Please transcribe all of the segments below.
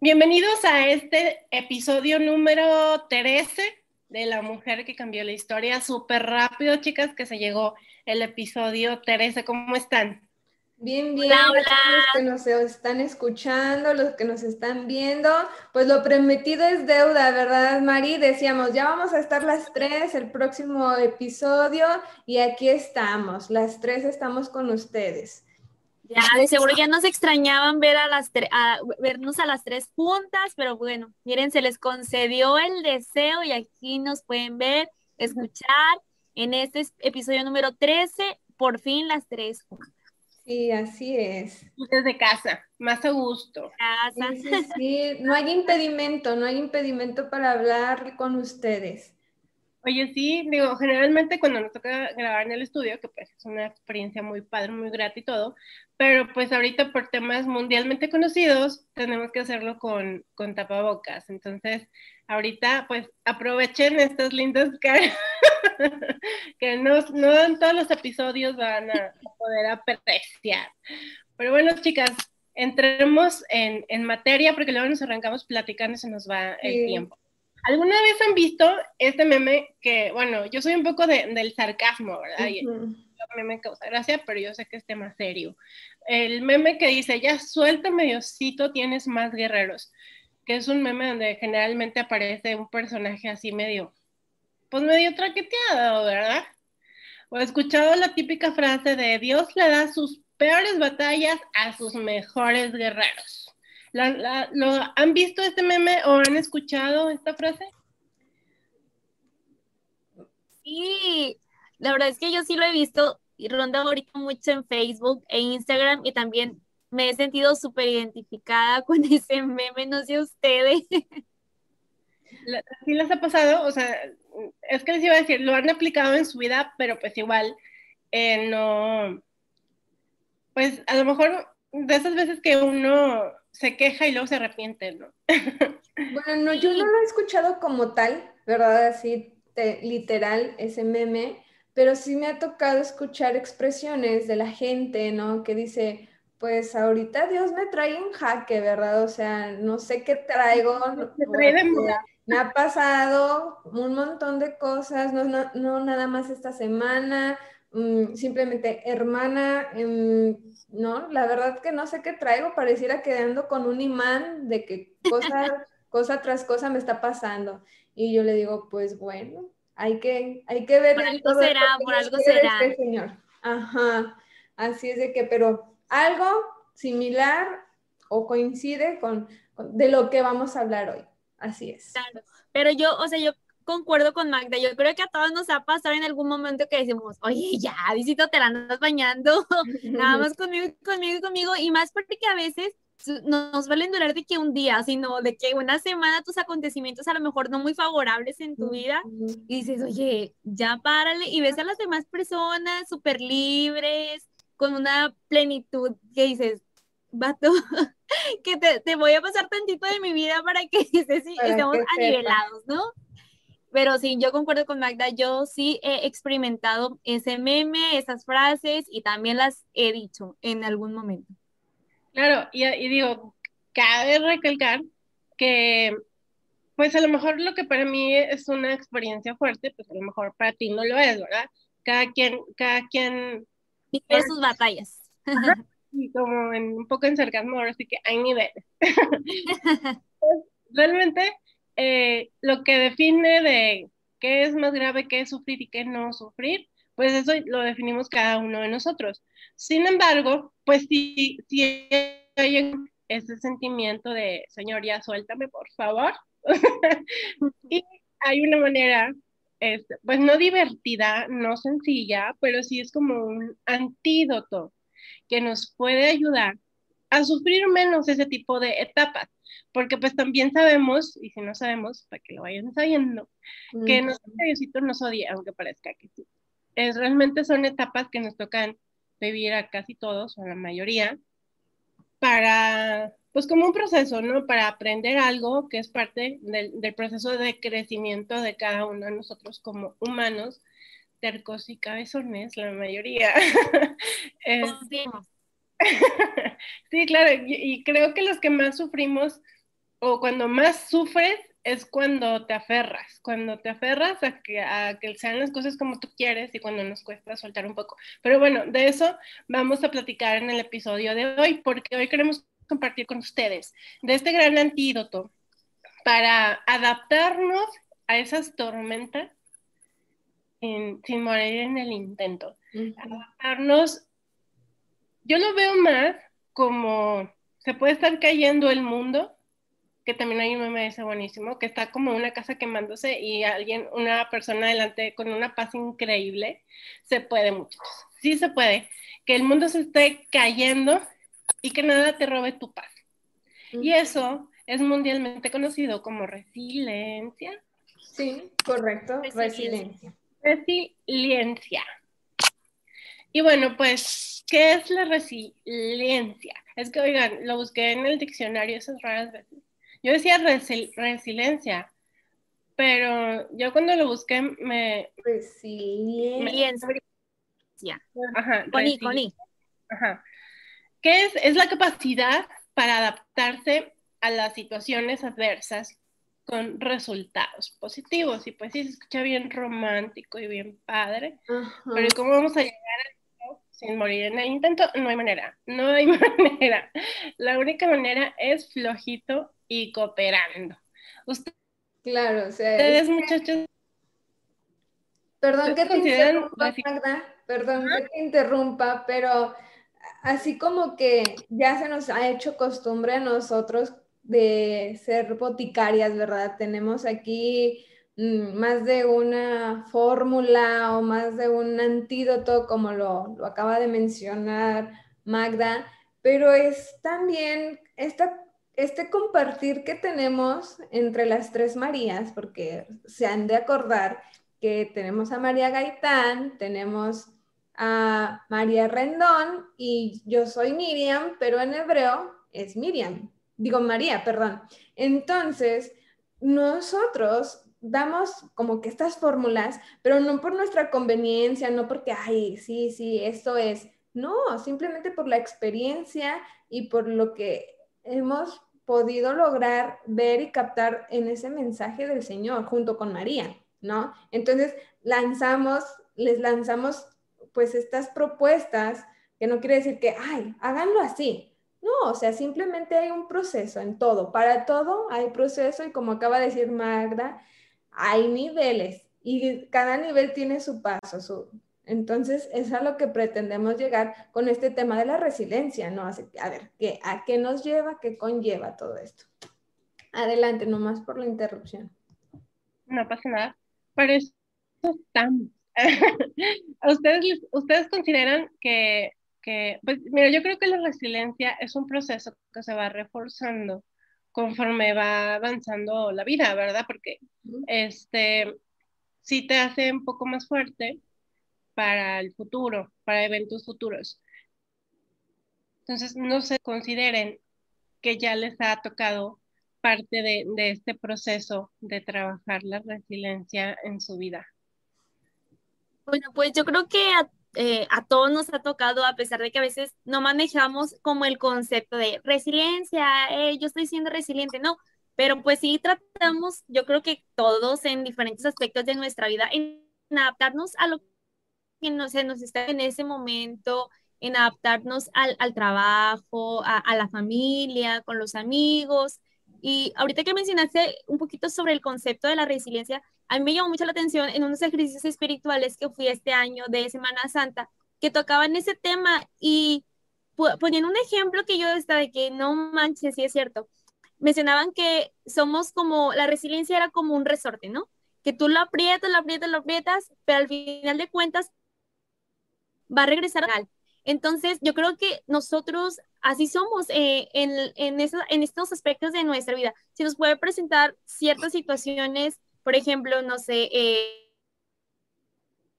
Bienvenidos a este episodio número 13 de La Mujer que Cambió la Historia. Súper rápido, chicas, que se llegó el episodio 13. ¿Cómo están? Bien, bien. Hola, Los que nos están escuchando, los que nos están viendo, pues lo prometido es deuda, ¿verdad, Mari? Decíamos, ya vamos a estar las tres el próximo episodio y aquí estamos, las tres estamos con ustedes. Ya, de seguro ya nos extrañaban ver a las a vernos a las tres juntas, pero bueno, miren, se les concedió el deseo y aquí nos pueden ver, escuchar en este episodio número 13, por fin las tres juntas. Sí, así es. Desde casa, más a gusto. Casa. Sí, sí, sí, no hay impedimento, no hay impedimento para hablar con ustedes. Oye, sí, digo, generalmente cuando nos toca grabar en el estudio, que pues es una experiencia muy padre, muy grata y todo, pero pues ahorita por temas mundialmente conocidos tenemos que hacerlo con, con tapabocas. Entonces, ahorita pues aprovechen estas lindas caras que no, no en todos los episodios van a poder apreciar. Pero bueno, chicas, entremos en, en materia porque luego nos arrancamos platicando y se nos va el tiempo. ¿Alguna vez han visto este meme que, bueno, yo soy un poco del sarcasmo, ¿verdad? Y el meme me causa gracia, pero yo sé que es tema serio. El meme que dice, ya suéltame Diosito, tienes más guerreros, que es un meme donde generalmente aparece un personaje así medio, pues medio traqueteado, ¿verdad? O he escuchado la típica frase de Dios le da sus peores batallas a sus mejores guerreros. ¿Lo han visto este meme o han escuchado esta frase? Sí, la verdad es que yo sí lo he visto y ronda ahorita mucho en Facebook e Instagram y también me he sentido súper identificada con ese meme, no sé ustedes. ¿Sí les ha pasado? O sea, es que les iba a decir, lo han aplicado en su vida, pero pues igual eh, no, pues a lo mejor de esas veces que uno se queja y luego se arrepiente, ¿no? bueno, no, yo no lo he escuchado como tal, ¿verdad? Así literal, ese meme, pero sí me ha tocado escuchar expresiones de la gente, ¿no? Que dice, pues ahorita Dios me trae en jaque, ¿verdad? O sea, no sé qué traigo. me ha pasado un montón de cosas, no, no nada más esta semana, Mm, simplemente, hermana, em, no, la verdad que no sé qué traigo, pareciera quedando con un imán de que cosa, cosa tras cosa me está pasando. Y yo le digo, pues bueno, hay que, hay que ver. Por algo será, por algo será. Este señor. Ajá, así es de que, pero algo similar o coincide con, con de lo que vamos a hablar hoy. Así es. Claro, pero yo, o sea, yo concuerdo con Magda. Yo creo que a todos nos ha pasado en algún momento que decimos, oye, ya, visito, te la andas bañando, nada más conmigo, conmigo, conmigo, y más porque a veces no nos valen durar de que un día, sino de que una semana tus acontecimientos a lo mejor no muy favorables en tu vida, y dices, oye, ya párale, y ves a las demás personas súper libres, con una plenitud que dices, vato, que te, te, voy a pasar tantito de mi vida para que estemos anivelados, ¿no? Pero sí, yo concuerdo con Magda, yo sí he experimentado ese meme, esas frases y también las he dicho en algún momento. Claro, y, digo, cabe recalcar que pues a lo mejor lo que para mí es una experiencia fuerte, pues a lo mejor para ti no lo es, ¿verdad? Cada quien, cada quien... Tiene sus batallas. Y como en, un poco en sarcasmo, ahora sí que hay niveles. Pues, realmente eh, lo que define de qué es más grave, qué es sufrir y qué no sufrir, pues eso lo definimos cada uno de nosotros. Sin embargo, pues si, si hay ese sentimiento de, Señor, ya suéltame, por favor. y hay una manera, este, pues no divertida, no sencilla, pero sí es como un antídoto que nos puede ayudar a sufrir menos ese tipo de etapas porque pues también sabemos, y si no sabemos, para que lo vayan sabiendo, que no Diosito nos odia, aunque parezca que sí. Es, realmente son etapas que nos tocan vivir a casi todos, o a la mayoría, para, pues como un proceso, ¿no? Para aprender algo que es parte del, del proceso de crecimiento de cada uno de nosotros como humanos, tercos y cabezones, la mayoría. sí, claro, y, creo que los que más sufrimos o cuando más sufres es cuando te aferras, cuando te aferras a que, a que sean las cosas como tú quieres y cuando nos cuesta soltar un poco. Pero bueno, de eso vamos a platicar en el episodio de hoy, porque hoy queremos compartir con ustedes de este gran antídoto para adaptarnos a esas tormentas sin morir en el intento. Adaptarnos, yo lo veo más como se puede estar cayendo el mundo que también hay un meme ese buenísimo, que está como una casa quemándose y alguien, una persona adelante con una paz increíble. Se puede, muchachos. Sí se puede. Que el mundo se esté cayendo y que nada te robe tu paz. Y eso es mundialmente conocido como resiliencia. Sí, correcto, resiliencia. Resiliencia. Y bueno, pues, ¿qué es la resiliencia? Es que, oigan, lo busqué en el diccionario esas raras veces yo decía resiliencia, pero yo cuando lo busqué me... Resiliencia. Ajá, Coni, Coni. Ajá. ¿Qué es? Es la capacidad para adaptarse a las situaciones adversas con resultados positivos. Y pues sí, se escucha bien romántico y bien padre, pero ¿cómo vamos a llegar a sin morir en el intento? No hay manera, no hay manera. La única manera es flojito y cooperando. Usted, claro, o sea, ustedes muchachos. Perdón que te interrumpa, perdón que te interrumpa, pero así como que ya se nos ha hecho costumbre a nosotros de ser boticarias, ¿verdad? Tenemos aquí mm, más de una fórmula o más de un antídoto, como lo, lo acaba de mencionar Magda, pero es también esta este compartir que tenemos entre las tres Marías, porque se han de acordar que tenemos a María Gaitán, tenemos a María Rendón y yo soy Miriam, pero en hebreo es Miriam, digo María, perdón. Entonces, nosotros damos como que estas fórmulas, pero no por nuestra conveniencia, no porque, ay, sí, sí, esto es, no, simplemente por la experiencia y por lo que hemos podido lograr ver y captar en ese mensaje del Señor junto con María, ¿no? Entonces, lanzamos, les lanzamos pues estas propuestas, que no quiere decir que, ay, háganlo así. No, o sea, simplemente hay un proceso en todo. Para todo hay proceso y como acaba de decir Magda, hay niveles y cada nivel tiene su paso, su, entonces, es a lo que pretendemos llegar con este tema de la resiliencia, ¿no? a ver, ¿qué, ¿a qué nos lleva, qué conlleva todo esto? Adelante, nomás por la interrupción. No pasa nada. Para eso estamos. ¿Ustedes, ¿Ustedes consideran que, que, pues mira, yo creo que la resiliencia es un proceso que se va reforzando conforme va avanzando la vida, ¿verdad? Porque este, si te hace un poco más fuerte, para el futuro, para eventos futuros. Entonces, no se consideren que ya les ha tocado parte de, este proceso de trabajar la resiliencia en su vida. Bueno, pues yo creo que eh, a, todos nos ha tocado, a pesar de que a veces no manejamos como el concepto de resiliencia, eh, yo estoy siendo resiliente, no, pero pues sí tratamos, yo creo que todos en diferentes aspectos de nuestra vida, en adaptarnos a lo que no se nos está en ese momento, en adaptarnos al, al trabajo, a, a, la familia, con los amigos. Y ahorita que mencionaste un poquito sobre el concepto de la resiliencia, a mí me llamó mucho la atención en unos ejercicios espirituales que fui este año de Semana Santa, que tocaban ese tema y ponían un ejemplo que yo estaba de que no manches, sí es cierto. Mencionaban que somos como, la resiliencia era como un resorte, ¿no? Que tú lo aprietas, lo aprietas, lo aprietas, pero al final de cuentas va a regresar al. Entonces, yo creo que nosotros así somos eh, en, en, en estos aspectos de nuestra vida. Si nos puede presentar ciertas situaciones, por ejemplo, no sé, eh,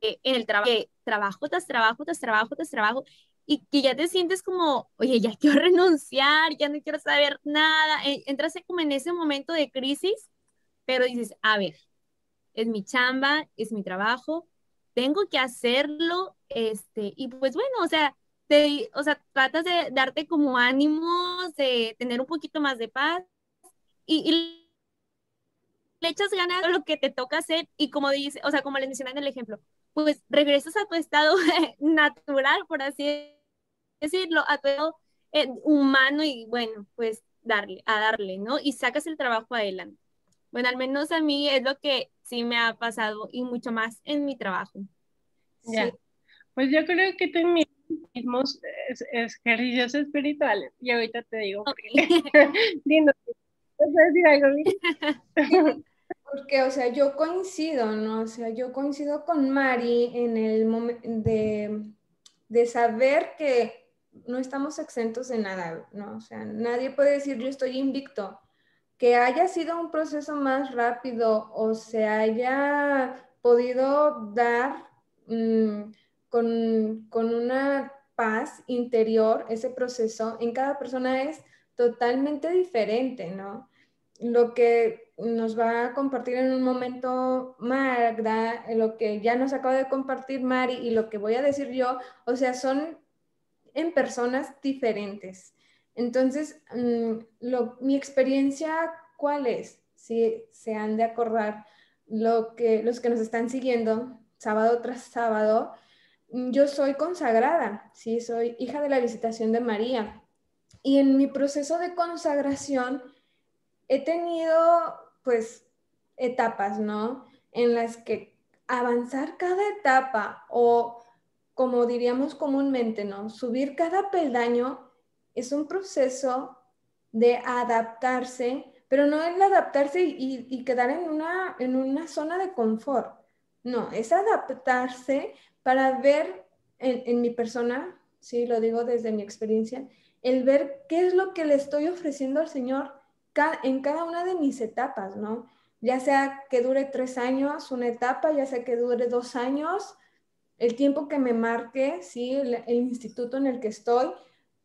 en el trabajo, trabajo tras trabajo, tras trabajo, tras trabajo, y que ya te sientes como, oye, ya quiero renunciar, ya no quiero saber nada, entras como en ese momento de crisis, pero dices, a ver, es mi chamba, es mi trabajo, tengo que hacerlo, este, y pues bueno, o sea, te, o sea, tratas de darte como ánimos, de tener un poquito más de paz, y, y le echas ganas a lo que te toca hacer, y como dice, o sea, como les mencioné en el ejemplo, pues regresas a tu estado natural, por así decirlo, a tu estado eh, humano, y bueno, pues darle, a darle, ¿no? Y sacas el trabajo adelante. Bueno, al menos a mí es lo que sí me ha pasado y mucho más en mi trabajo. Ya. Pues yo creo que mis mismos ejercicios espirituales y ahorita te digo porque lindo decir algo porque o sea yo coincido no o sea yo coincido con Mari en el momento de, de saber que no estamos exentos de nada no o sea nadie puede decir yo estoy invicto que haya sido un proceso más rápido o se haya podido dar mm, con, con, una paz interior, ese proceso en cada persona es totalmente diferente, ¿no? Lo que nos va a compartir en un momento Magda, lo que ya nos acaba de compartir Mari y lo que voy a decir yo, o sea, son en personas diferentes. Entonces, mm, mi experiencia, ¿cuál es? Si se han de acordar lo que, los que nos están siguiendo sábado tras sábado, mm, yo soy consagrada, sí, soy hija de la visitación de María. Y en mi proceso de consagración he tenido, pues, etapas, ¿no? En las que avanzar cada etapa o, como diríamos comúnmente, ¿no? Subir cada peldaño es un proceso de adaptarse, pero no es adaptarse y, quedar en una, en una zona de confort. No, es adaptarse para ver en, mi persona, sí, lo digo desde mi experiencia, el ver qué es lo que le estoy ofreciendo al Señor en cada una de mis etapas, ¿no? Ya sea que dure tres años una etapa, ya sea que dure dos años, el tiempo que me marque, sí, el instituto en el que estoy,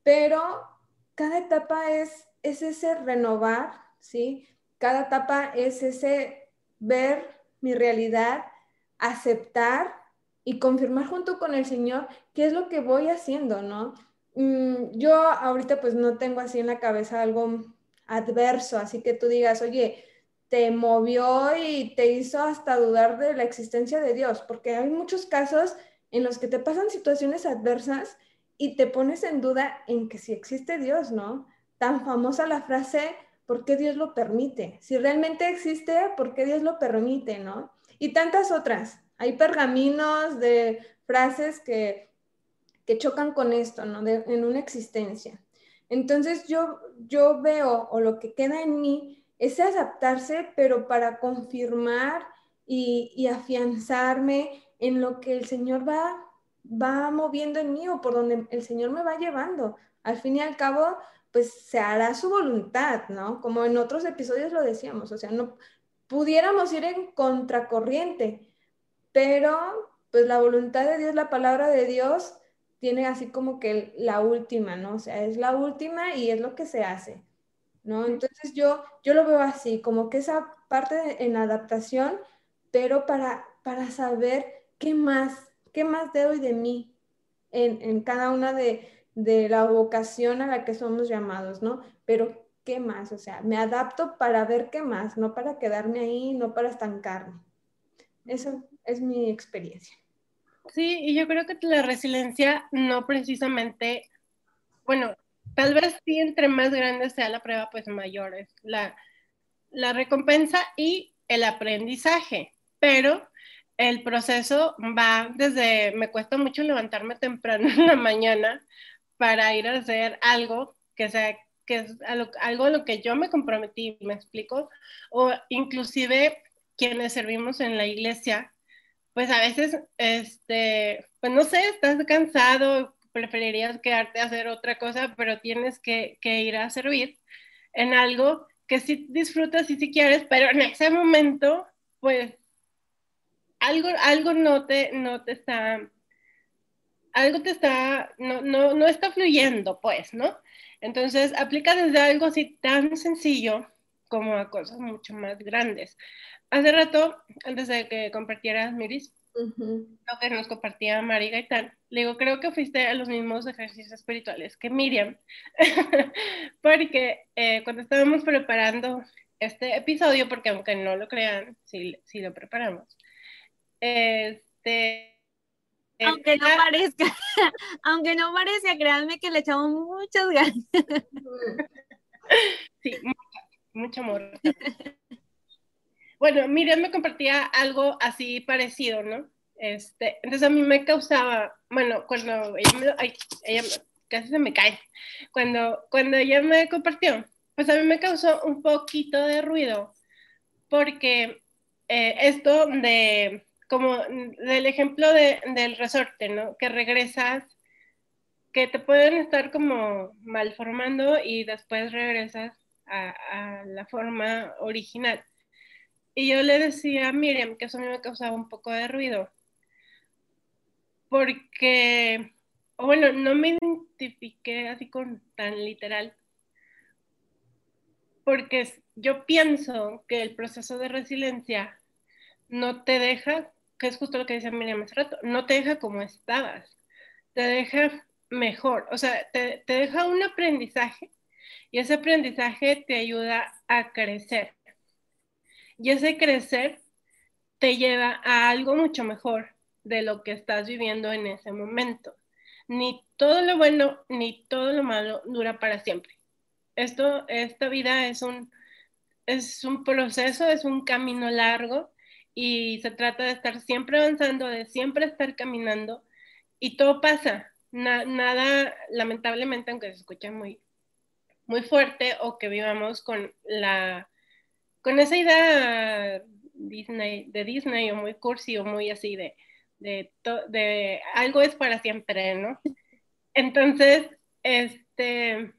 pero cada etapa es, es ese renovar, ¿sí? Cada etapa es ese ver mi realidad, aceptar y confirmar junto con el Señor qué es lo que voy haciendo, ¿no? Mm, yo ahorita pues no tengo así en la cabeza algo adverso, así que tú digas, oye, te movió y te hizo hasta dudar de la existencia de Dios, porque hay muchos casos en los que te pasan situaciones adversas y te pones en duda en que si existe Dios, ¿no? Tan famosa la frase, ¿por qué Dios lo permite? Si realmente existe, ¿por qué Dios lo permite, ¿no? Y tantas otras. Hay pergaminos de frases que, que chocan con esto, ¿no? en una existencia. Entonces yo, yo veo, o lo que queda en mí, es adaptarse, pero para confirmar y, afianzarme en lo que el Señor va va moviendo en mí o por donde el Señor me va llevando. Al fin y al cabo, pues se hará su voluntad, ¿no? Como en otros episodios lo decíamos, o sea, no pudiéramos ir en contracorriente, pero pues la voluntad de Dios, la palabra de Dios, tiene así como que la última, ¿no? O sea, es la última y es lo que se hace, ¿no? Entonces yo, yo lo veo así, como que esa parte en adaptación, pero para, para saber qué más ¿qué más de hoy de mí en, cada una de, la vocación a la que somos llamados, ¿no? Pero, ¿qué más? O sea, me adapto para ver qué más, no para quedarme ahí, no para estancarme. Eso es mi experiencia. Sí, y yo creo que la resiliencia no precisamente, bueno, tal vez sí entre más grande sea la prueba, pues mayor es la, la recompensa y el aprendizaje, pero el proceso va desde, me cuesta mucho levantarme temprano en la mañana para ir a hacer algo que sea que es algo a lo que yo me comprometí, me explico, o inclusive quienes servimos en la iglesia, pues a veces, este, pues no sé, estás cansado, preferirías quedarte a hacer otra cosa, pero tienes que, ir a servir en algo que sí disfrutas y si quieres, pero en ese momento, pues algo, algo no, te, no te está algo te está, no, no, no está fluyendo, pues, ¿no? Entonces, aplica desde algo así tan sencillo como a cosas mucho más grandes. Hace rato, antes de que compartieras, Miris, lo que nos compartía Mari Gaitán, le digo, creo que fuiste a los mismos ejercicios espirituales que Miriam, porque eh, cuando estábamos preparando este episodio, porque aunque no lo crean, sí, sí lo preparamos, este aunque no parezca, aunque no parezca, créanme que le echamos muchas ganas. Sí, mucho, amor. Bueno, Miriam me compartía algo así parecido, ¿no? Este, entonces a mí me causaba, bueno, cuando ella me, ay, ella casi se me cae, cuando, cuando ella me compartió, pues a mí me causó un poquito de ruido, porque eh, esto de como del ejemplo del resorte, ¿no? Que regresas, que te pueden estar como malformando y después regresas a, la forma original. Y yo le decía a Miriam que eso me causaba un poco de ruido, porque, bueno, no me identifiqué así con tan literal, porque yo pienso que el proceso de resiliencia no te deja que es justo lo que decía Miriam hace rato, no te deja como estabas, te deja mejor, o sea, te, te deja un aprendizaje y ese aprendizaje te ayuda a crecer. Y ese crecer te lleva a algo mucho mejor de lo que estás viviendo en ese momento. Ni todo lo bueno ni todo lo malo dura para siempre. Esto, esta vida es un, es un proceso, es un camino largo y se trata de estar siempre avanzando, de siempre estar caminando y todo pasa. nada, lamentablemente, aunque se escuche muy, muy fuerte o que vivamos con la con esa idea Disney, de Disney o muy cursi o muy así de, de, algo es para siempre, ¿no? Entonces, este,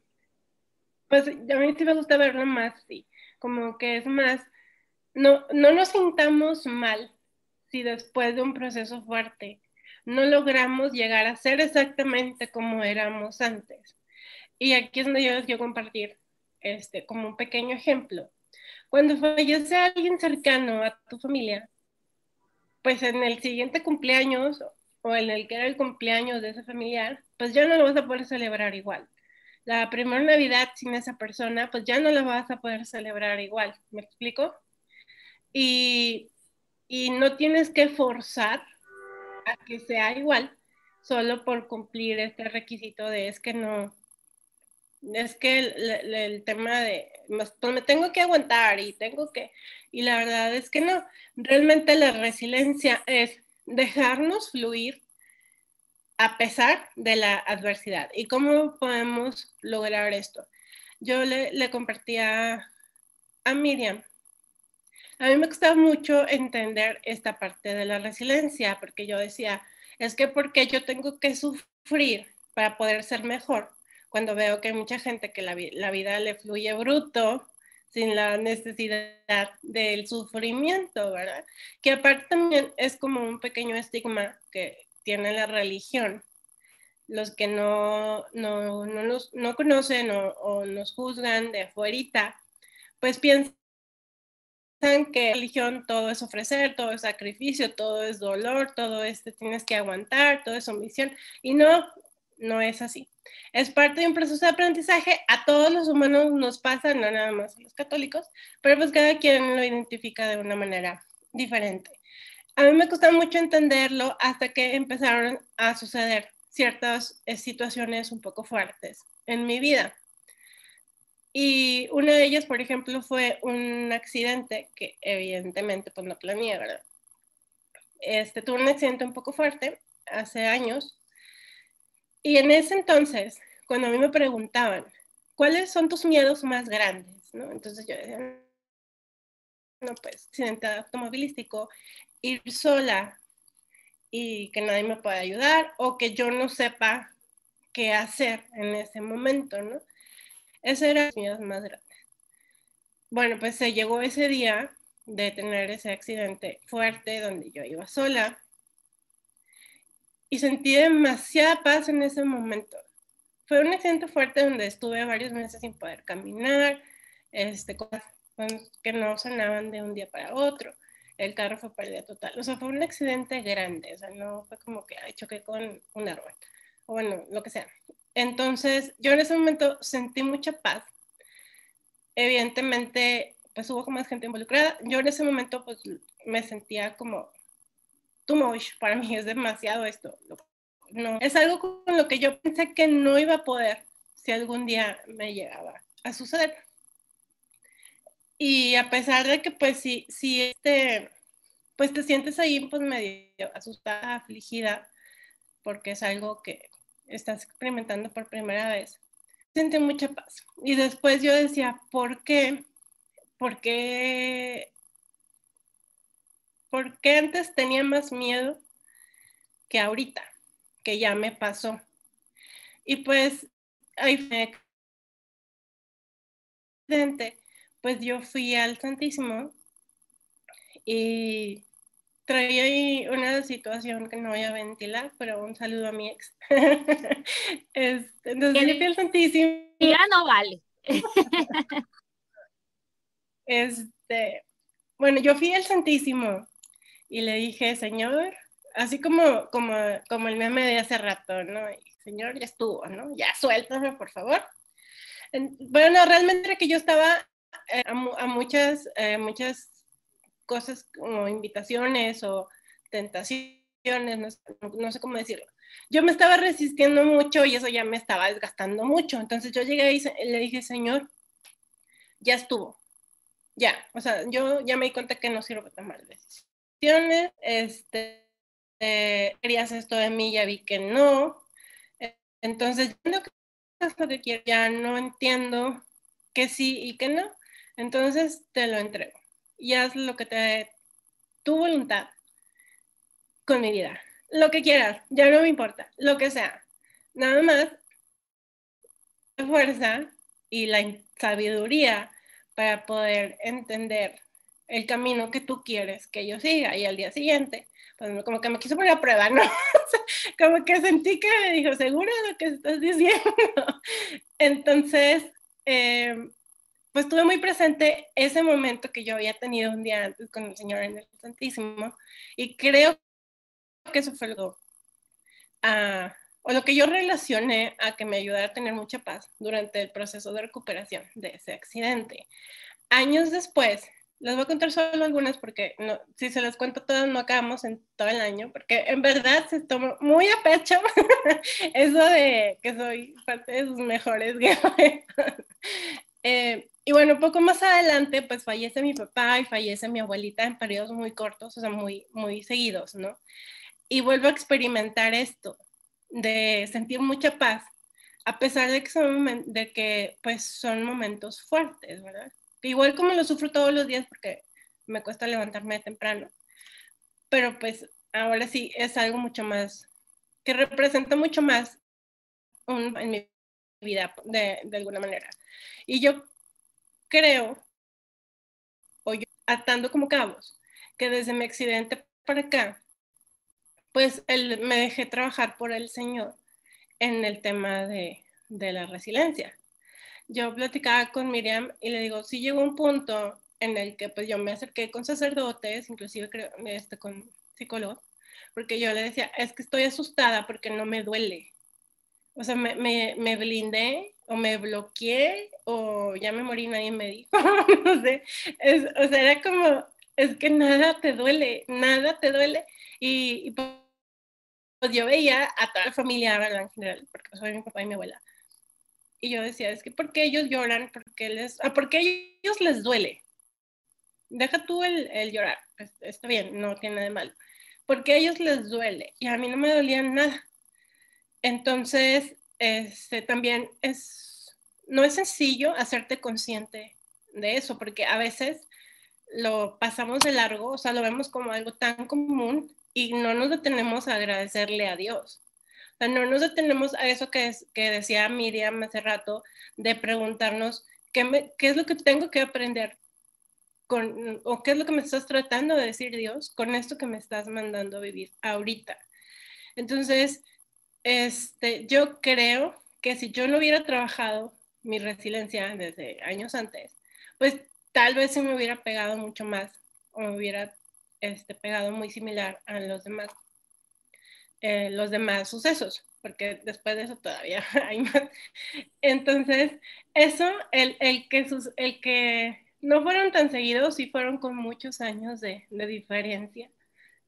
pues a mí sí me gusta verlo más así, como que es más no, no nos sintamos mal si después de un proceso fuerte no logramos llegar a ser exactamente como éramos antes. Y aquí es donde yo les quiero compartir este, como un pequeño ejemplo. Cuando fallece alguien cercano a tu familia, pues en el siguiente cumpleaños o en el que era el cumpleaños de ese familiar, pues ya no lo vas a poder celebrar igual. La primera Navidad sin esa persona, pues ya no la vas a poder celebrar igual. ¿Me explico? y, no tienes que forzar a que sea igual solo por cumplir este requisito de es que no, es que el, tema de, pues me tengo que aguantar y tengo que, y la verdad es que no, realmente la resiliencia es dejarnos fluir a pesar de la adversidad. ¿Y cómo podemos lograr esto? Yo le, le compartía a Miriam a mí me costaba mucho entender esta parte de la resiliencia, porque yo decía, es que porque yo tengo que sufrir para poder ser mejor, cuando veo que hay mucha gente que la, vida le fluye bruto, sin la necesidad del sufrimiento, ¿verdad? Que aparte también es como un pequeño estigma que tiene la religión. Los que no, no, no, nos, no conocen o, o, nos juzgan de afuera, pues piensan que religión todo es ofrecer, todo es sacrificio, todo es dolor, todo es tienes que aguantar, todo es omisión. Y no, no es así. Es parte de un proceso de aprendizaje. A todos los humanos nos pasa, no nada más a los católicos, pero pues cada quien lo identifica de una manera diferente. A mí me costó mucho entenderlo hasta que empezaron a suceder ciertas eh, situaciones un poco fuertes en mi vida. Y una de ellas, por ejemplo, fue un accidente que evidentemente pues no planeé, ¿verdad? Este, tuve un accidente un poco fuerte hace años. Y en ese entonces, cuando a mí me preguntaban, ¿cuáles son tus miedos más grandes? ¿no? Entonces yo decía, no, pues, accidente automovilístico, ir sola y que nadie me pueda ayudar o que yo no sepa qué hacer en ese momento, ¿no? Ese era miedos más grandes. Bueno, pues se llegó ese día de tener ese accidente fuerte donde yo iba sola. Y sentí demasiada paz en ese momento. Fue un accidente fuerte donde estuve varios meses sin poder caminar, este, cosas que no sanaban de un día para otro. El carro fue pérdida total. O sea, fue un accidente grande. O sea, no fue como que choqué con un árbol. O bueno, lo que sea. Entonces, yo en ese momento sentí mucha paz. Evidentemente, pues hubo más gente involucrada. Yo en ese momento, pues me sentía como too much. Para mí es demasiado esto. No, es algo con lo que yo pensé que no iba a poder si algún día me llegaba a suceder. Y a pesar de que pues sí, sí, este, pues te sientes ahí pues medio asustada, afligida, porque es algo que estás experimentando por primera vez, sentí mucha paz. Y después yo decía, ¿por qué? ¿Por qué? ¿Por qué antes tenía más miedo que ahorita, que ya me pasó? Y pues ahí fue pues yo fui al Santísimo y traía ahí una situación que no voy a ventilar, pero un saludo a mi ex. Entonces yo fui al Santísimo. Ya no vale. este, bueno, yo fui al Santísimo y le dije, Señor, así como, como, como el meme de hace rato, ¿no? señor, ya estuvo, ¿no? Ya suéltame, por favor. Bueno, realmente que yo estaba eh, a, muchas, eh, muchas cosas como invitaciones o tentaciones, no sé, cómo decirlo. Yo me estaba resistiendo mucho y eso ya me estaba desgastando mucho. Entonces yo llegué y le dije, Señor, ya estuvo. Ya, o sea, yo ya me di cuenta que no sirvo para tomar decisiones. Este, eh, querías esto de mí, ya vi que no. Entonces, yo no es lo que quiero, ya no entiendo que sí y que no. Entonces te lo entrego y haz lo que te tu voluntad con mi vida. Lo que quieras, ya no me importa, lo que sea. Nada más la fuerza y la sabiduría para poder entender el camino que tú quieres que yo siga. Y al día siguiente, pues como que me quiso poner a prueba, ¿no? como que sentí que me dijo, ¿seguro de lo que estás diciendo? Entonces, eh, pues tuve muy presente ese momento que yo había tenido un día antes con el Señor en el Santísimo y creo que eso fue lo, ah, o lo que yo relacioné a que me ayudara a tener mucha paz durante el proceso de recuperación de ese accidente. Años después, les voy a contar solo algunas porque no, si se las cuento todas no acabamos en todo el año, porque en verdad se tomó muy a pecho eso de que soy parte de sus mejores eh, y bueno, poco más adelante, pues fallece mi papá y fallece mi abuelita en periodos muy cortos, o sea, muy, muy seguidos, ¿no? Y vuelvo a experimentar esto, de sentir mucha paz, a pesar de que son, de que, pues, son momentos fuertes, ¿verdad? Igual como lo sufro todos los días porque me cuesta levantarme temprano, pero pues ahora sí es algo mucho más, que representa mucho más en mi vida de, alguna manera. Y yo creo, o yo atando como cabos, que desde mi accidente para acá, pues me dejé trabajar por el Señor en el tema de, de la resiliencia. Yo platicaba con Miriam y le digo, si llegó un punto en el que pues yo me acerqué con sacerdotes, inclusive creo, este, con psicólogos, porque yo le decía, es que estoy asustada porque no me duele. O sea, me, me, me blindé o me bloqueé o ya me morí, nadie me dijo, no sé, o sea, era como, es que nada te duele, nada te duele, y, pues yo veía a toda la familia, ¿verdad? En general, porque soy mi papá y mi abuela, y yo decía, es que ¿por qué ellos lloran? ¿Por qué les, ah, porque a ellos les duele? Deja tú el, el llorar, está bien, no tiene nada de malo, porque a ellos les duele, y a mí no me dolía nada. Entonces, este, también es, no es sencillo hacerte consciente de eso, porque a veces lo pasamos de largo, o sea, lo vemos como algo tan común y no nos detenemos a agradecerle a Dios. Sea, no nos detenemos a eso que, decía Miriam hace rato, de preguntarnos qué, qué es lo que tengo que aprender con, o qué es lo que me estás tratando de decir Dios con esto que me estás mandando a vivir ahorita. Entonces, este, yo creo que si yo no hubiera trabajado mi resiliencia desde años antes, pues tal vez se me hubiera pegado mucho más o me hubiera este, pegado muy similar a los demás, eh, los demás sucesos, porque después de eso todavía hay más. Entonces, eso, el, el, que, sus, el que no fueron tan seguidos, sí fueron con muchos años de, de diferencia.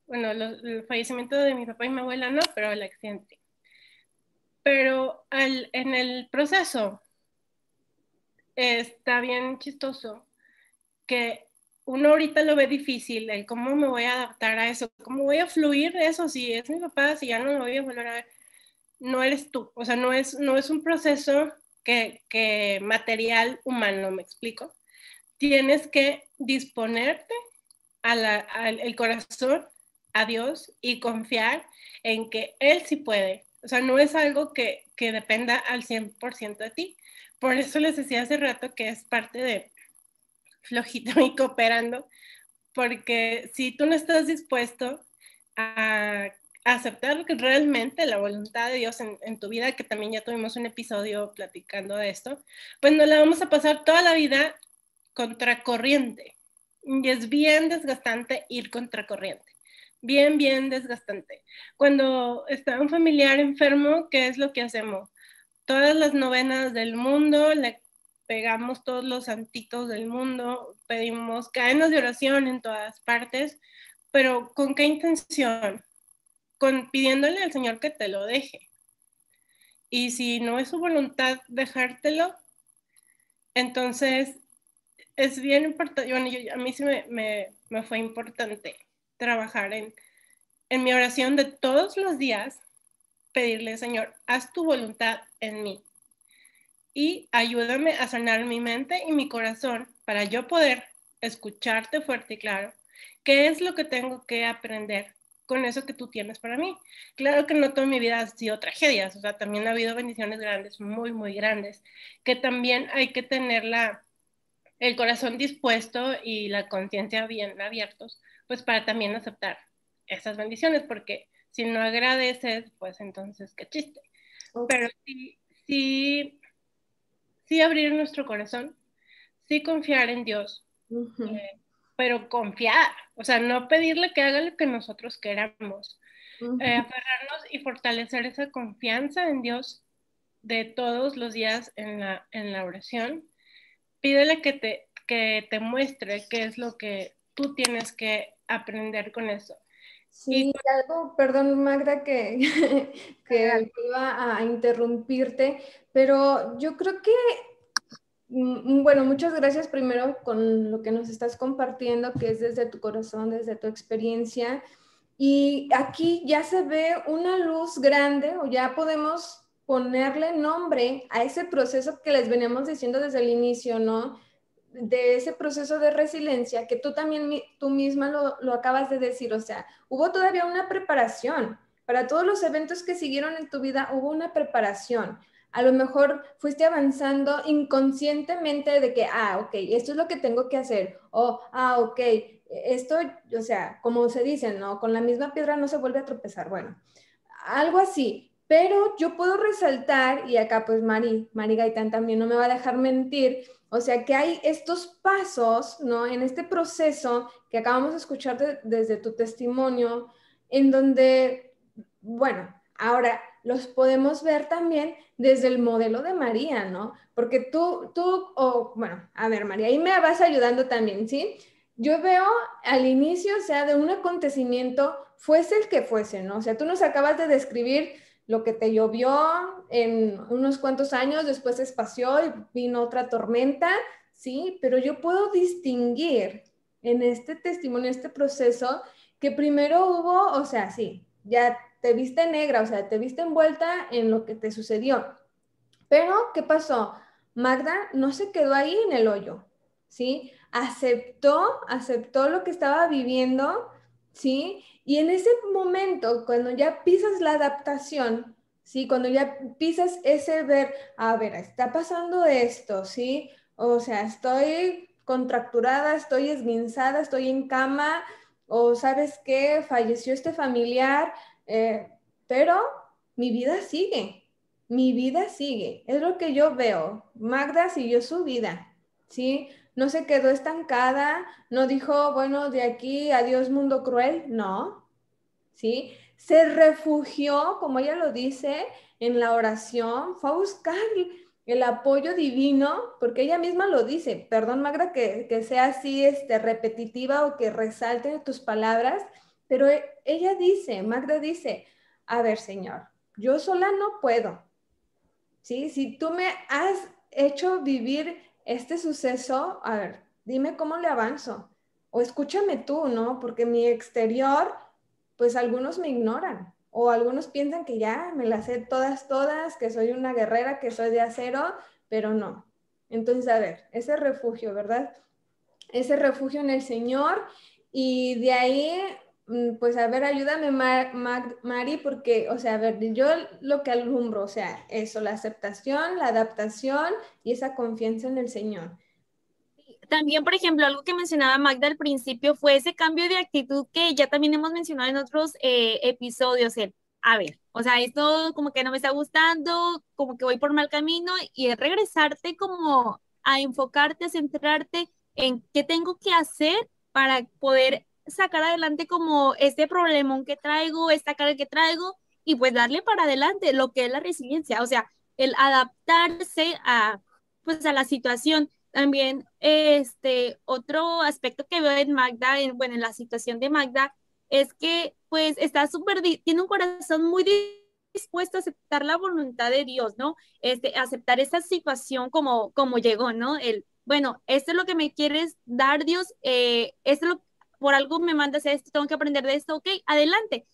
Bueno, el fallecimiento de mi papá y mi abuela no, pero el accidente. Pero al, en el proceso está bien chistoso que uno ahorita lo ve difícil, el cómo me voy a adaptar a eso, cómo voy a fluir eso, si es mi papá, si ya no lo voy a volver a ver, no eres tú, o sea, no es, no es un proceso que, que material humano, me explico. Tienes que disponerte al el corazón a Dios y confiar en que Él sí puede. O sea, no es algo que, que dependa al 100% de ti. Por eso les decía hace rato que es parte de flojito y cooperando, porque si tú no estás dispuesto a aceptar realmente la voluntad de Dios en, tu vida, que también ya tuvimos un episodio platicando de esto, pues no la vamos a pasar toda la vida contracorriente. Y es bien desgastante ir contracorriente. Bien, bien desgastante. Cuando está un familiar enfermo, ¿qué es lo que hacemos? Todas las novenas del mundo, le pegamos todos los santitos del mundo, pedimos cadenas de oración en todas partes, pero ¿con qué intención? Pidiéndole al Señor que te lo deje. Y si no es su voluntad dejártelo, entonces es bien importante, bueno, a mí sí me, me, fue importante trabajar en, en mi oración de todos los días, pedirle, Señor, haz tu voluntad en mí y ayúdame a sanar mi mente y mi corazón para yo poder escucharte fuerte y claro. ¿Qué es lo que tengo que aprender con eso que tú tienes para mí? Claro que no toda mi vida ha sido tragedias, o sea, también ha habido bendiciones grandes, muy, muy grandes, que también hay que tener la, el corazón dispuesto y la conciencia bien abiertos, pues para también aceptar esas bendiciones, porque si no agradeces, pues entonces qué chiste. Pero sí, sí sí abrir nuestro corazón, sí confiar en Dios, eh, pero confiar, o sea, no pedirle que haga lo que nosotros queramos, eh, aferrarnos y fortalecer esa confianza en Dios de todos los días en la, en la oración. Pídele que te, que te muestre qué es lo que tú tienes que aprender con eso. Sí, algo, perdón Magda que, que iba a interrumpirte, pero yo creo que, mm, bueno, muchas gracias primero con lo que nos estás compartiendo, que es desde tu corazón, desde tu experiencia. Y aquí ya se ve una luz grande o ya podemos ponerle nombre a ese proceso que les veníamos diciendo desde el inicio, ¿no? De ese proceso de resiliencia que tú también, tú misma lo, lo, acabas de decir, o sea, hubo todavía una preparación. Para todos los eventos que siguieron en tu vida hubo una preparación. A lo mejor fuiste avanzando inconscientemente de que, ah, ok, esto es lo que tengo que hacer. O, ah, ok, esto, o sea, como se dice, ¿no? Con la misma piedra no se vuelve a tropezar. Bueno, algo así. Pero yo puedo resaltar, y acá pues Mari, Mari Gaitán también no me va a dejar mentir, o sea que hay estos pasos, ¿no? En este proceso que acabamos de escuchar desde tu testimonio, en donde, bueno, ahora los podemos ver también desde el modelo de María, ¿no? Porque tú, tú, o bueno, a ver, María, ahí me vas ayudando también, ¿sí? Yo veo al inicio, o sea, de un acontecimiento, fuese el que fuese, ¿no? O sea, tú nos acabas de describir lo que te llovió en unos cuantos años, después se espació y vino otra tormenta, ¿sí? Pero yo puedo distinguir en este testimonio, este proceso, que primero hubo, o sea, sí, ya te viste negra, o sea, te viste envuelta en lo que te sucedió. Pero, ¿qué pasó? Magda no se quedó ahí en el hoyo, ¿sí? Aceptó, aceptó lo que estaba viviendo, ¿sí? Y en ese momento, cuando ya pisas la adaptación, ¿sí? Cuando ya pisas ese ver, a ver, está pasando esto, ¿sí? O sea, estoy contracturada, estoy esguinzada, estoy en cama, o sabes qué, falleció este familiar, eh, pero mi vida sigue, mi vida sigue, es lo que yo veo. Magda siguió su vida, ¿sí? No se quedó estancada, no dijo, bueno, de aquí adiós mundo cruel, no, ¿sí? Se refugió, como ella lo dice, en la oración, fue a buscar el apoyo divino, porque ella misma lo dice, perdón Magda que, que sea así este, repetitiva o que resalte tus palabras, pero e, ella dice, Magda dice, a ver Señor, yo sola no puedo, ¿sí? Si tú me has hecho vivir este suceso, a ver, dime cómo le avanzo, o escúchame tú, ¿no? Porque mi exterior, pues algunos me ignoran, o algunos piensan que ya me las sé todas, todas, que soy una guerrera, que soy de acero, pero no. Entonces, a ver, ese refugio, ¿verdad? Ese refugio en el Señor y de ahí, pues a ver, ayúdame, Mari, porque, o sea, a ver, yo lo que alumbro, o sea, eso, la aceptación, la adaptación y esa confianza en el Señor. También, por ejemplo, algo que mencionaba Magda al principio fue ese cambio de actitud que ya también hemos mencionado en otros eh, episodios. El, a ver, o sea, esto como que no me está gustando, como que voy por mal camino y es regresarte como a enfocarte, a centrarte en qué tengo que hacer para poder sacar adelante como este problemón que traigo, esta cara que traigo y pues darle para adelante lo que es la resiliencia, o sea, el adaptarse a pues a la situación también, este, otro aspecto que veo en Magda, en, bueno, en la situación de Magda, es que pues está súper, tiene un corazón muy dispuesto a aceptar la voluntad de Dios, ¿no? Este, aceptar esa situación como, como llegó, ¿no? El, bueno, esto es lo que me quieres dar, Dios, eh, esto lo, por algo me mandas esto, tengo que aprender de esto, ok, adelante.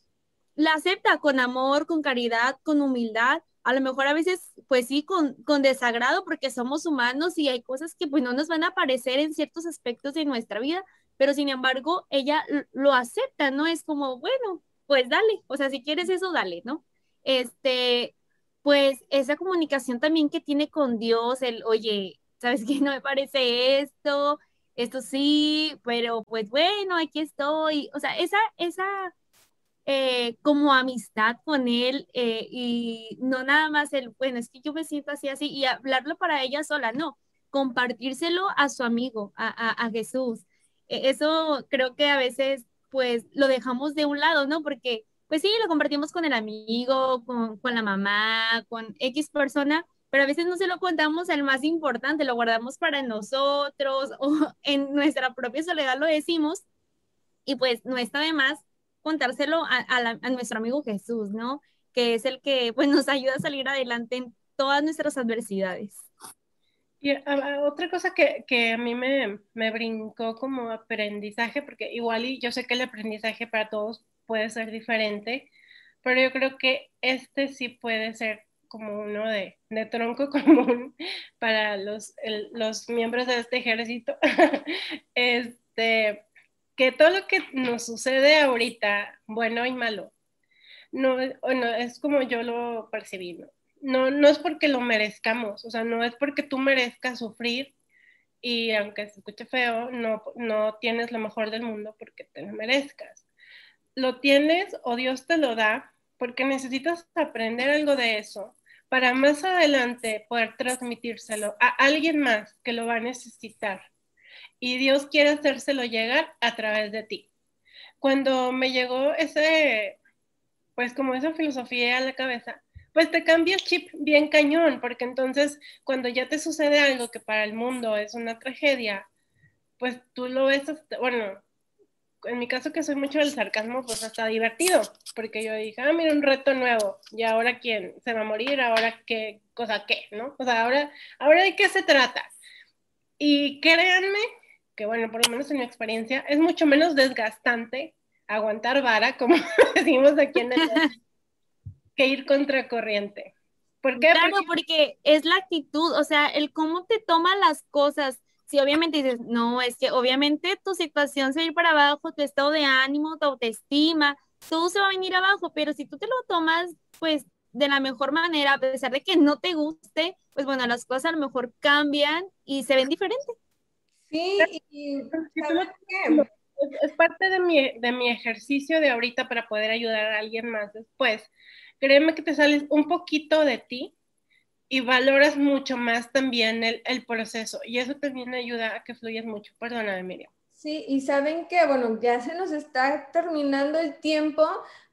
La acepta con amor, con caridad, con humildad, a lo mejor a veces, pues sí, con, con, desagrado porque somos humanos y hay cosas que pues no nos van a aparecer en ciertos aspectos de nuestra vida, pero sin embargo ella lo acepta, ¿no? Es como, bueno, pues dale, o sea, si quieres eso, dale, ¿no? Este, pues esa comunicación también que tiene con Dios, el, oye, ¿sabes qué? No me parece esto, esto sí, pero pues bueno, aquí estoy, o sea, esa, esa eh, como amistad con él eh, y no nada más el, bueno, es que yo me siento así, así, y hablarlo para ella sola, no, compartírselo a su amigo, a, a, Jesús. E, eso creo que a veces pues lo dejamos de un lado, ¿no? Porque pues sí, lo compartimos con el amigo, con, con la mamá, con X persona, pero a veces no se lo contamos al más importante, lo guardamos para nosotros o en nuestra propia soledad lo decimos y pues no está de más contárselo a, nuestro amigo Jesús, ¿no? Que es el que pues, nos ayuda a salir adelante en todas nuestras adversidades. Y otra cosa que, que a mí me, me, brincó como aprendizaje, porque igual y yo sé que el aprendizaje para todos puede ser diferente, pero yo creo que este sí puede ser como uno de, de tronco común para los, los miembros de este ejército. este, que todo lo que nos sucede ahorita, bueno y malo, no, es como yo lo percibí, ¿no? ¿no? es porque lo merezcamos, o sea, no es porque tú merezcas sufrir y aunque se escuche feo, no, no tienes lo mejor del mundo porque te lo merezcas. Lo tienes o Dios te lo da porque necesitas aprender algo de eso para más adelante poder transmitírselo a alguien más que lo va a necesitar y Dios quiere hacérselo llegar a través de ti. Cuando me llegó ese, pues como esa filosofía a la cabeza, pues te cambia el chip bien cañón, porque entonces cuando ya te sucede algo que para el mundo es una tragedia, pues tú lo ves, bueno, en mi caso que soy mucho del sarcasmo, pues hasta divertido, porque yo dije, ah, mira, un reto nuevo, y ahora quién se va a morir, ahora qué cosa qué, ¿no? O sea, ahora, ahora de qué se trata. Y créanme que bueno, por lo menos en mi experiencia, es mucho menos desgastante aguantar vara, como decimos aquí en el que ir contra corriente. ¿Por qué? Claro, porque... es la actitud, o sea, el cómo te toman las cosas. Si obviamente dices, no, es que obviamente tu situación se va a ir para abajo, tu estado de ánimo, tu autoestima, todo se va a venir abajo, pero si tú te lo tomas, pues de la mejor manera, a pesar de que no te guste, pues bueno, las cosas a lo mejor cambian y se ven diferentes. Sí, y es, parte de mi, de mi ejercicio de ahorita para poder ayudar a alguien más después. Créeme que te sales un poquito de ti y valoras mucho más también el, el proceso y eso también ayuda a que fluyas mucho. Perdóname, Miriam. Sí, y saben que, bueno, ya se nos está terminando el tiempo,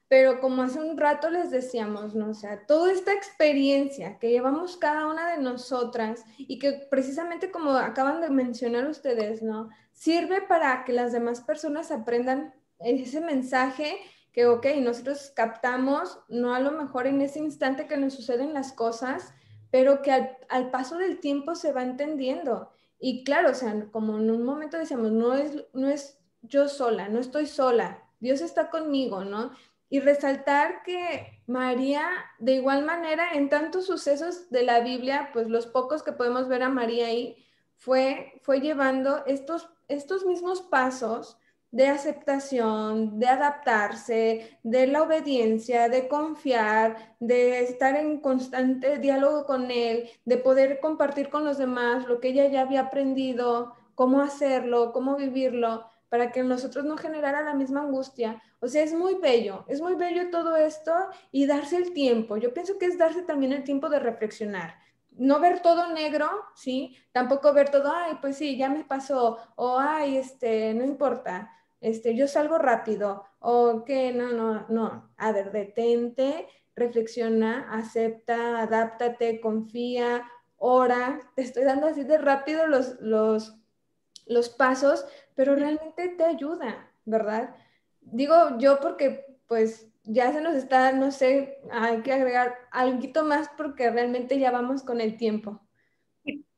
pero como hace un rato les decíamos, ¿no? O sea, toda esta experiencia que llevamos cada una de nosotras y que precisamente como acaban de mencionar ustedes, ¿no? Sirve para que las demás personas aprendan ese mensaje que, ok, nosotros captamos, no a lo mejor en ese instante que nos suceden las cosas, pero que al, paso del tiempo se va entendiendo. Y claro, o sea, como en un momento decíamos, no es, no es yo sola, no estoy sola, Dios está conmigo, ¿no? Y resaltar que María, de igual manera, en tantos sucesos de la Biblia, pues los pocos que podemos ver a María ahí, fue, fue llevando estos, estos mismos pasos de aceptación, de adaptarse, de la obediencia, de confiar, de estar en constante diálogo con él, de poder compartir con los demás lo que ella ya había aprendido, cómo hacerlo, cómo vivirlo, para que nosotros no generara la misma angustia. O sea, es muy bello, es muy bello todo esto y darse el tiempo. Yo pienso que es darse también el tiempo de reflexionar. No ver todo negro, ¿sí? Tampoco ver todo, ay, pues sí, ya me pasó, o ay, este, no importa este, yo salgo rápido, o que no, no, no, a ver, detente, reflexiona, acepta, adáptate, confía, ora, te estoy dando así de rápido los, los, los pasos, pero realmente te ayuda, ¿verdad? Digo yo porque pues ya se nos está, no sé, hay que agregar algo más porque realmente ya vamos con el tiempo.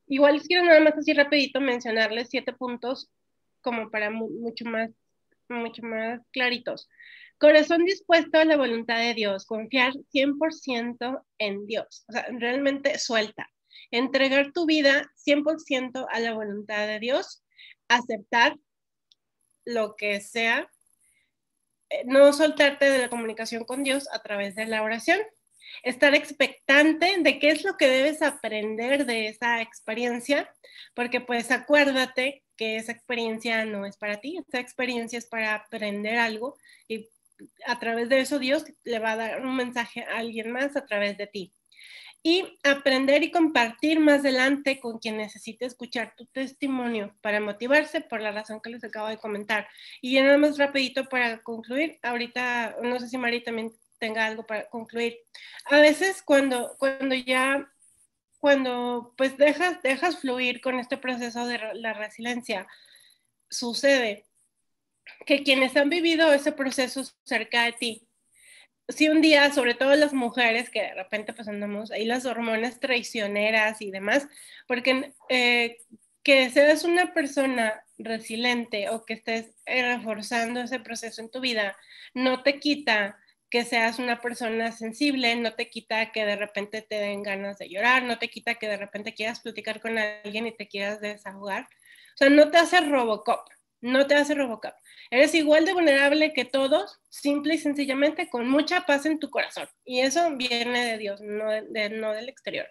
Igual quiero nada más así rapidito mencionarles siete puntos como para mucho más mucho más claritos. Corazón dispuesto a la voluntad de Dios, confiar 100% en Dios, o sea, realmente suelta, entregar tu vida 100% a la voluntad de Dios, aceptar lo que sea, eh, no soltarte de la comunicación con Dios a través de la oración, estar expectante de qué es lo que debes aprender de esa experiencia, porque pues acuérdate que esa experiencia no es para ti, esa experiencia es para aprender algo y a través de eso Dios le va a dar un mensaje a alguien más a través de ti. Y aprender y compartir más adelante con quien necesite escuchar tu testimonio para motivarse por la razón que les acabo de comentar. Y ya nada más rapidito para concluir, ahorita no sé si Mari también tenga algo para concluir. A veces cuando, cuando ya cuando pues dejas, dejas fluir con este proceso de la resiliencia, sucede que quienes han vivido ese proceso cerca de ti, si un día, sobre todo las mujeres, que de repente pues andamos ahí las hormonas traicioneras y demás, porque eh, que seas una persona resiliente o que estés reforzando ese proceso en tu vida, no te quita que seas una persona sensible, no te quita que de repente te den ganas de llorar, no te quita que de repente quieras platicar con alguien y te quieras desahogar. O sea, no te hace Robocop, no te hace Robocop. Eres igual de vulnerable que todos, simple y sencillamente con mucha paz en tu corazón. Y eso viene de Dios, no, de, no del exterior.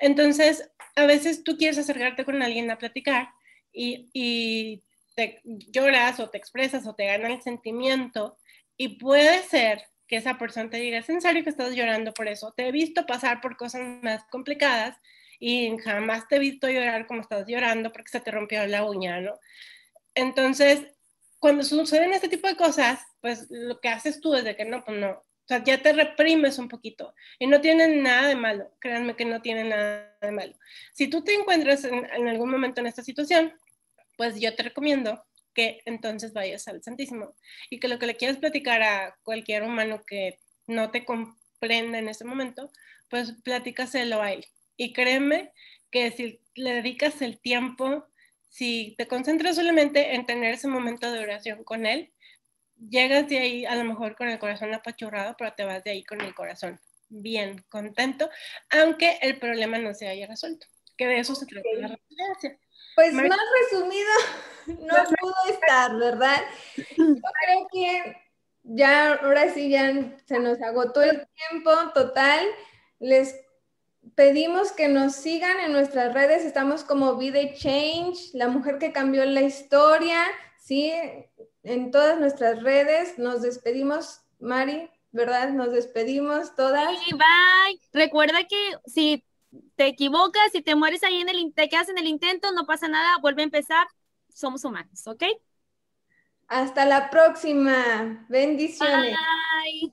Entonces, a veces tú quieres acercarte con alguien a platicar y, y te lloras o te expresas o te gana el sentimiento y puede ser que esa persona te diga, ¿es en serio que estás llorando por eso? Te he visto pasar por cosas más complicadas y jamás te he visto llorar como estás llorando porque se te rompió la uña, ¿no? Entonces, cuando suceden este tipo de cosas, pues lo que haces tú es de que no, pues no, o sea, ya te reprimes un poquito y no tienen nada de malo, créanme que no tienen nada de malo. Si tú te encuentras en, en algún momento en esta situación, pues yo te recomiendo que entonces vayas al Santísimo y que lo que le quieras platicar a cualquier humano que no te comprenda en ese momento, pues platícaselo a él. Y créeme que si le dedicas el tiempo, si te concentras solamente en tener ese momento de oración con él, llegas de ahí a lo mejor con el corazón apachurrado, pero te vas de ahí con el corazón bien contento, aunque el problema no se haya resuelto, que de eso se trata la resiliencia. Pues más resumido, no pudo estar, ¿verdad? Yo creo que ya, ahora sí, ya se nos agotó el tiempo total. Les pedimos que nos sigan en nuestras redes. Estamos como Vida Change, la mujer que cambió la historia, ¿sí? en todas nuestras redes. Nos despedimos, Mari, ¿verdad? Nos despedimos todas. Sí, bye. Recuerda que si te equivocas, si te mueres ahí en el, te quedas en el intento, no pasa nada, vuelve a empezar. Somos humanos, ¿ok? Hasta la próxima. Bendiciones. Bye.